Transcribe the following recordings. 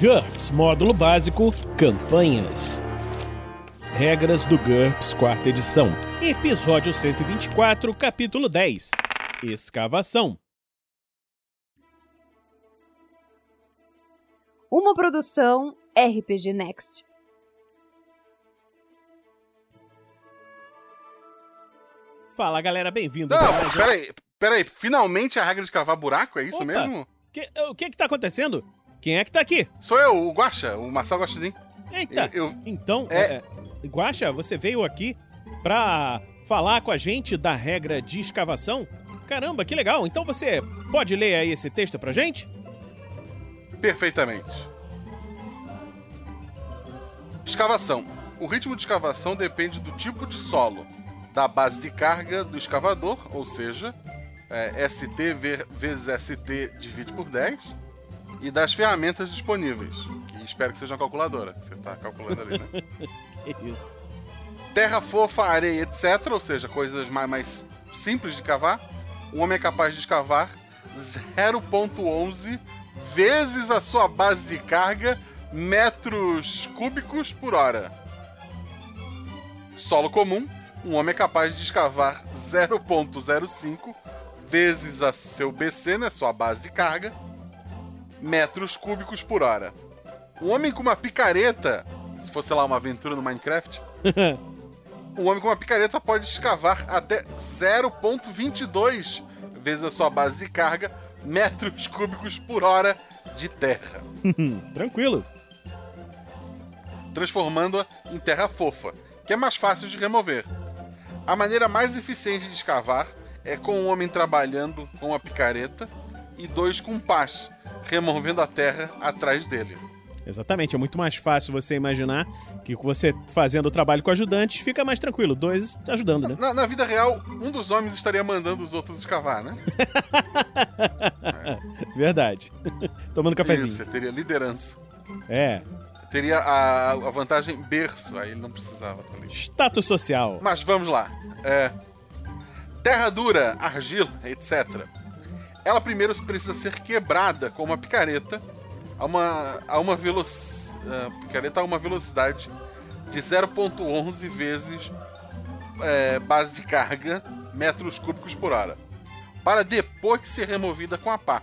GURPS Módulo Básico Campanhas. Regras do GURPS Quarta Edição. Episódio 124, Capítulo 10 Escavação. Uma produção RPG Next. Fala galera, bem-vindo. Não, peraí, peraí, finalmente a regra de cavar buraco, é isso Opa. mesmo? Que- O que que tá acontecendo? Quem é que tá aqui? Sou eu, o Guaxa, o Marcelo Guaxinim. Eita, Eu, eu- então, É. é... Guaxa, você veio aqui pra falar com a gente da regra de escavação? Caramba, que legal! Então você pode ler aí esse texto pra gente? Perfeitamente. Escavação. O ritmo de escavação depende do tipo de solo, da base de carga do escavador, ou seja, é, ST ve- vezes ST divide por 10, e das ferramentas disponíveis, que espero que seja uma calculadora, que você está calculando ali, né? Que isso. Terra fofa, areia, etc. Ou seja, coisas mais, mais simples de cavar. O homem é capaz de escavar 0,11 vezes a sua base de carga metros cúbicos por hora. Solo comum. Um homem é capaz de escavar 0,05 vezes a seu BC, né, sua base de carga, metros cúbicos por hora. Um homem com uma picareta, se fosse lá uma aventura no Minecraft, um homem com uma picareta pode escavar até 0,22 vezes a sua base de carga, metros cúbicos por hora de terra, Tranquilo. transformando-a em terra fofa, que é mais fácil de remover. A maneira mais eficiente de escavar é com um homem trabalhando com uma picareta e dois com pás, removendo a terra atrás dele. Exatamente, é muito mais fácil você imaginar que você fazendo o trabalho com ajudantes fica mais tranquilo, dois ajudando, né? Na, na vida real, um dos homens estaria mandando os outros escavar, né? Verdade. Tomando cafezinho. Isso, teria liderança. É. Teria a, a vantagem berço, aí ele não precisava tá ali. Status social. Mas vamos lá. É, terra dura, argila, etc. Ela primeiro precisa ser quebrada com uma picareta a uma, a uma velocidade. picareta a uma velocidade de 0,11 vezes é, base de carga metros cúbicos por hora. Para depois ser removida com a pá.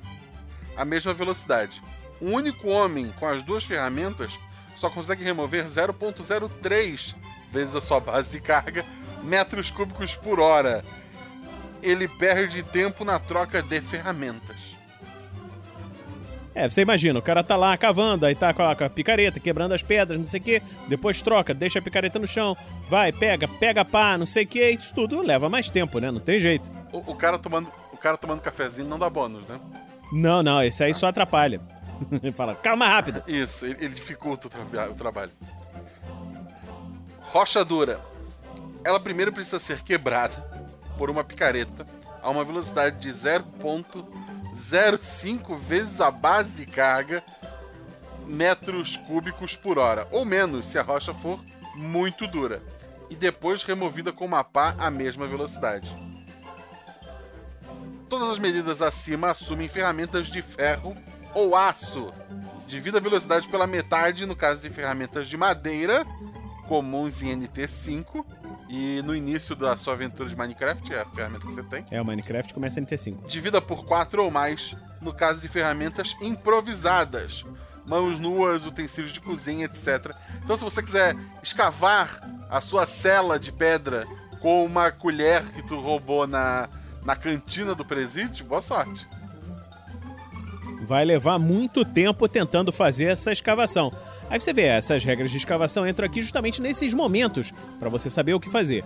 A mesma velocidade. Um único homem com as duas ferramentas só consegue remover 0,03 vezes a sua base de carga metros cúbicos por hora. Ele perde tempo na troca de ferramentas. É, você imagina, o cara tá lá cavando, aí tá com a, com a picareta, quebrando as pedras, não sei o quê, depois troca, deixa a picareta no chão, vai, pega, pega pá, não sei o quê, isso tudo leva mais tempo, né? Não tem jeito. O, o cara tomando, o cara tomando cafezinho não dá bônus, né? Não, não, esse aí só atrapalha. Ele Fala, calma rápido. Isso, ele, ele dificulta o, traba- o trabalho. Rocha dura. Ela primeiro precisa ser quebrada por uma picareta a uma velocidade de 0,05 vezes a base de carga metros cúbicos por hora, ou menos se a rocha for muito dura, e depois removida com uma pá à mesma velocidade. Todas as medidas acima assumem ferramentas de ferro ou aço. Divida a velocidade pela metade no caso de ferramentas de madeira, comuns em NT5. E no início da sua aventura de Minecraft, é a ferramenta que você tem. É, o Minecraft começa em T5. Divida por 4 ou mais no caso de ferramentas improvisadas. Mãos nuas, utensílios de cozinha, etc. Então, se você quiser escavar a sua cela de pedra com uma colher que tu roubou na, na cantina do presídio, boa sorte. Vai levar muito tempo tentando fazer essa escavação. Aí você vê, essas regras de escavação entram aqui justamente nesses momentos, pra você saber o que fazer.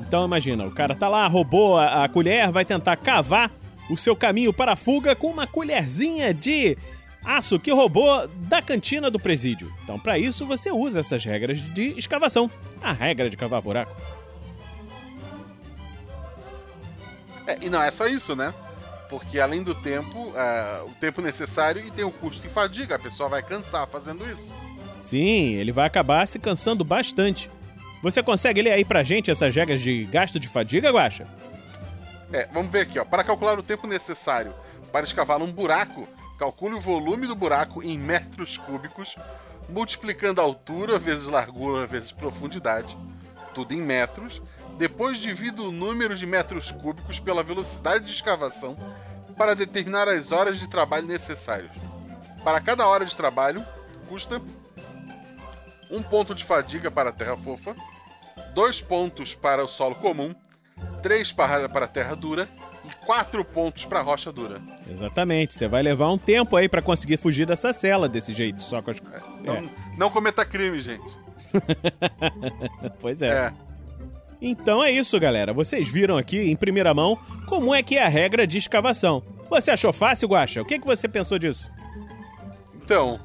Então imagina, o cara tá lá, roubou a, a colher, vai tentar cavar o seu caminho para a fuga com uma colherzinha de aço que roubou da cantina do presídio. Então para isso você usa essas regras de escavação. A regra de cavar buraco. É, e não é só isso, né? Porque além do tempo, é, o tempo necessário e tem o custo em fadiga, a pessoa vai cansar fazendo isso. Sim, ele vai acabar se cansando bastante. Você consegue ler aí pra gente essas regras de gasto de fadiga, Guaxa? É, vamos ver aqui, ó. Para calcular o tempo necessário para escavar um buraco, Calcule o volume do buraco em metros cúbicos, multiplicando a altura vezes largura vezes profundidade, tudo em metros. Depois divida o número de metros cúbicos pela velocidade de escavação para determinar as horas de trabalho necessárias. Para cada hora de trabalho, custa um ponto de fadiga para a terra fofa, dois pontos para o solo comum, três para a terra dura e quatro pontos para a rocha dura. Exatamente. Você vai levar um tempo aí para conseguir fugir dessa cela desse jeito, só com as... É, não, é. não cometa crime, gente. pois é. é. Então é isso, galera. Vocês viram aqui em primeira mão como é que é a regra de escavação. Você achou fácil, Guaxa? O que, que você pensou disso? Então,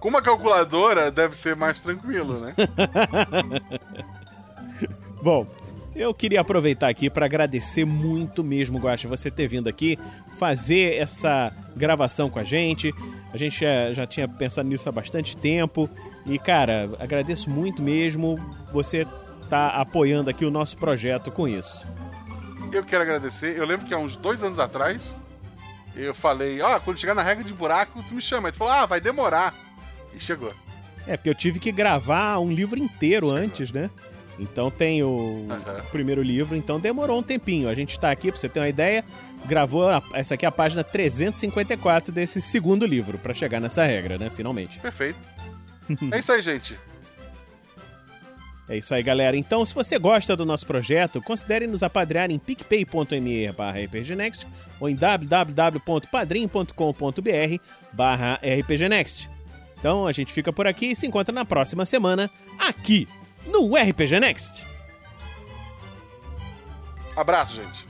com uma calculadora deve ser mais tranquilo, né? Bom, eu queria aproveitar aqui para agradecer muito mesmo, Guaxa, você ter vindo aqui fazer essa gravação com a gente. A gente já, já tinha pensado nisso há bastante tempo. E, cara, agradeço muito mesmo você tá apoiando aqui o nosso projeto com isso. Eu quero agradecer. Eu lembro que há uns dois anos atrás eu falei: Ó, oh, quando chegar na regra de buraco, tu me chama. Aí tu falou: Ah, vai demorar. E chegou. É, porque eu tive que gravar um livro inteiro chegou. antes, né? Então tem o uhum. primeiro livro, então demorou um tempinho. A gente está aqui, pra você ter uma ideia, gravou a, essa aqui é a página 354 desse segundo livro, para chegar nessa regra, né? Finalmente. Perfeito. é isso aí, gente. É isso aí, galera. Então, se você gosta do nosso projeto, considere nos apadrear em picpay.me rpgnext ou em www.padrim.com.br rpgnext. Então, a gente fica por aqui e se encontra na próxima semana, aqui no RPG Next. Abraço, gente.